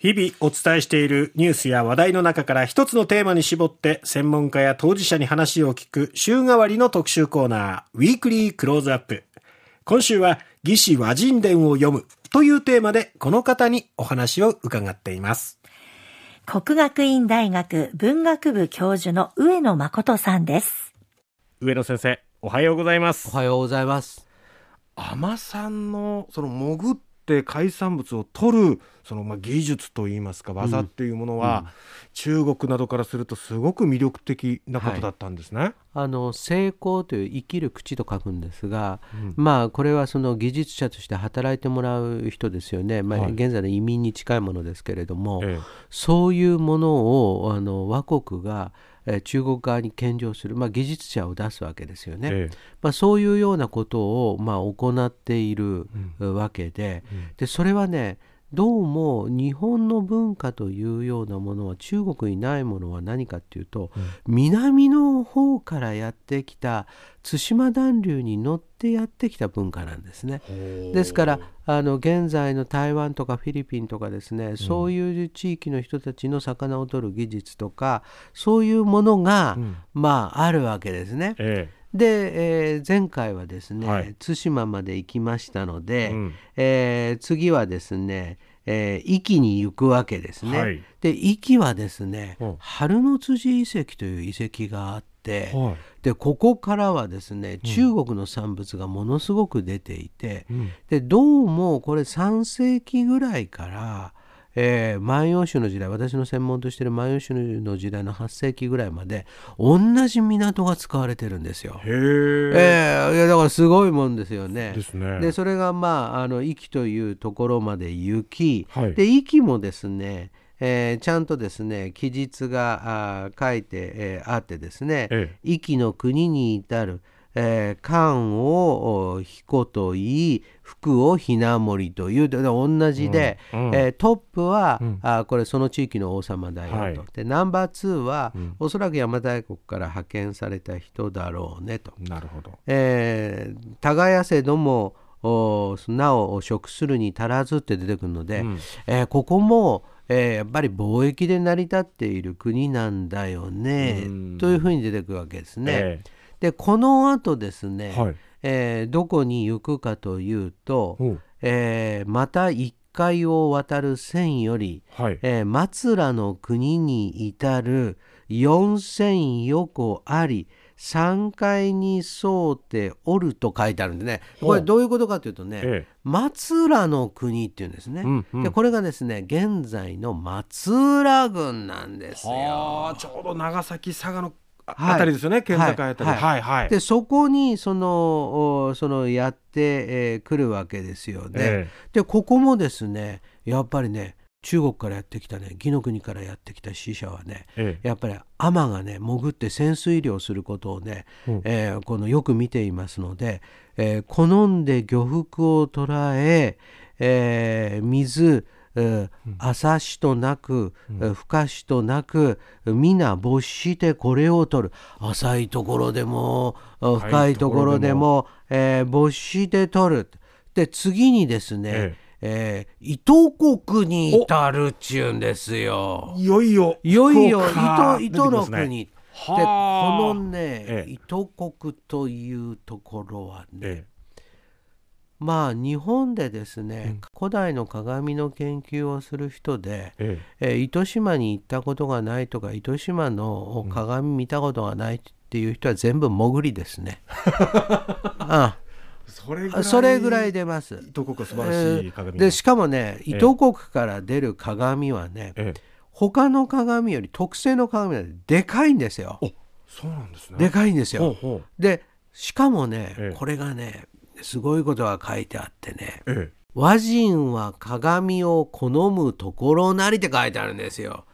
日々お伝えしているニュースや話題の中から一つのテーマに絞って専門家や当事者に話を聞く週替わりの特集コーナー、ウィークリークローズアップ。今週は、義士和人伝を読むというテーマでこの方にお話を伺っています。国学院大学文学部教授の上野誠さんです。上野先生、おはようございます。おはようございます。海さんのその潜っって海産物を取るそのまあ技術といいますか技っていうものは、うん、中国などからするとすごく魅力的なことだったんですね。はい、あの成功という生きる口と書くんですが、うん、まあこれはその技術者として働いてもらう人ですよね、まあ、現在の移民に近いものですけれども、はい、そういうものをあの倭国がえ中国側に献上する、まあ、技術者を出すわけですよね、ええ、まあ、そういうようなことを、まあ、行っているわけで。うん、でそれはねどうも日本の文化というようなものは中国にないものは何かっていうと、うん、南の方からやってきた対馬暖流に乗ってやってきた文化なんですね。ですからあの現在の台湾とかフィリピンとかですね、うん、そういう地域の人たちの魚を取る技術とかそういうものが、うん、まああるわけですね。ええで、えー、前回はですね、はい、対馬まで行きましたので、うん、えー、次はですね、えー、壱岐に行くわけですね。はい、で壱岐はですね、うん、春の辻遺跡という遺跡があって、はい、でここからはですね中国の産物がものすごく出ていて、うん、でどうもこれ3世紀ぐらいからえー、万葉集の時代私の専門としている万葉集の時代の8世紀ぐらいまで同じ港が使われてるんですよ。へえー、いやだからすごいもんですよね。ですね。でそれがまああの壱岐というところまで行き、はい、で壱岐もですねえー、ちゃんとですね記述があ書いて、えー、あってですね「ええ、壱岐の国に至る」えー、漢を彦と言い福をひな森という同じで、うんうん、えー、トップは、うん、あこれその地域の王様だよと、はい、でナンバー2は、うん、おそらく邪馬台国から派遣された人だろうねと。なるほど、えー、耕せどもなお食するに足らずって出てくるので、うん、えー、ここもえー、やっぱり貿易で成り立っている国なんだよねというふうに出てくるわけですね。えーでこの後ですね、はい、えー、どこに行くかというと、えー、また一海を渡る線より、はい、えー、松浦の国に至る四千横あり3階に沿うておると書いてあるんでね。これどういうことかというとね、ええ、松浦の国っていうんですね、うんうん、でこれがですね現在の松浦郡なんですよ。ちょうど長崎佐賀のあたりですよね、県境あたり、はい。はい。でそこにそのそのやってく、えー、るわけですよね、えー、でここもですねやっぱりね中国からやってきたね義の国からやってきた死者はね、ええ、やっぱり海がね潜って潜水漁することをね、うん、えー、このよく見ていますので、えー、好んで漁服を捉ええー、水浅しとなく、深しとなく皆没してこれを取る。浅いところでも深いところでも、えー、没して取る。で次にですね、ええ。えー、糸国に至るっちゅうんですよ。いよいよ。いよいよ糸糸の国。でこのね、ええ、糸国というところはね、えまあ日本でですね、うん、古代の鏡の研究をする人で、えええ糸島に行ったことがないとか糸島の鏡見たことがないっていう人は全部潜りですね。あそれそれぐらい出ます。糸国素晴らしい鏡、えー、でしかもね糸国から出る鏡はね、ええ、他の鏡より特製の鏡はでかいんですよ。そうなんですね。でかいんですよ。ほうほうでしかもね、ええ、これがねすごいことが書いてあってね、ええ、和人は鏡を好むところなりって書いてあるんですよ。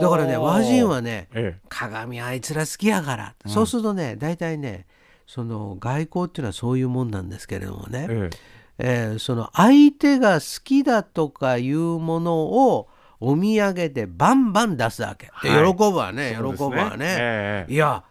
だからね和人はね、ええ、鏡あいつら好きやから、うん、そうするとね大体ねその外交っていうのはそういうもんなんですけれどもね、ええ。ー、その相手が好きだとかいうものをお土産でバンバン出すわけ、はい、喜ぶわね喜ぶわね、いや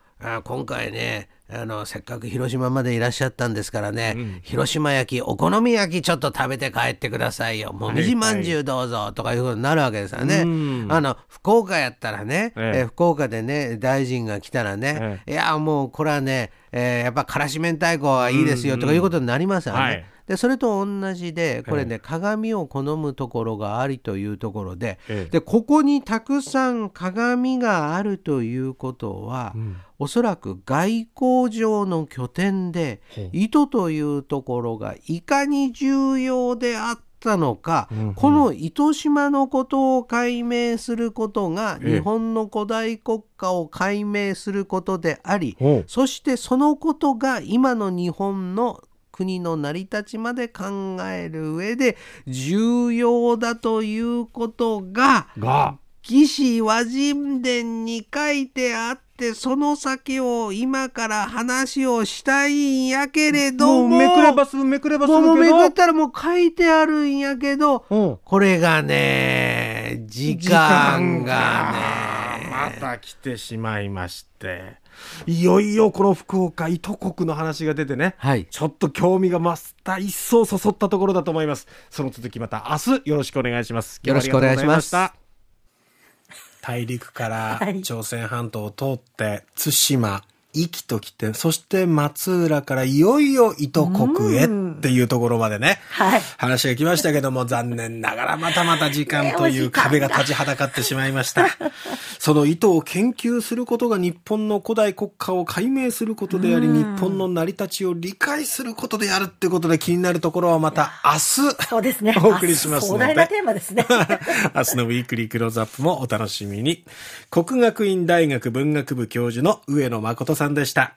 今回ねあの、せっかく広島までいらっしゃったんですからね、うん、広島焼き、お好み焼きちょっと食べて帰ってくださいよ。もみじまんじゅうどうぞとかいうことになるわけですよね。あの、福岡やったらね、ええ。福岡でね、大臣が来たらね、え、いや、もうこれはね、えー、やっぱからし明太子はいいですよとかいうことになりますよね。うんうんはいでそれと同じでこれね、鏡を好むところがありというところで,、でここにたくさん鏡があるということは、うん、おそらく外交上の拠点で意図というところがいかに重要であったのか、うんうん、この糸島のことを解明することが日本の古代国家を解明することであり、そしてそのことが今の日本の国の成り立ちまで考える上で重要だということが魏志和人伝に書いてあってその先を今から話をしたいんやけれどもめくればすめくればすもうめくったらもう書いてあるんやけど、うん、これがね時間がねまた来てしまいまして。いよいよこの福岡糸国の話が出てね、はい、ちょっと興味が増した一層そそったところだと思います。その続きまた明日よろしくお願いします。よろしくお願いします。大陸から朝鮮半島を通って対馬壱岐と来て、そして松浦からいよいよ糸国へっていうところまでね、はい、話が来ましたけども、残念ながらまたまた時間という 壁が立ちはだかってしまいました。その糸を研究することが日本の古代国家を解明することであり、日本の成り立ちを理解することであるってことで気になるところはまた明日、そうですね。お送りしますので。壮大なテーマですね。明日のウィークリークローズアップもお楽しみに。国学院大学文学部教授の上野誠さんでした。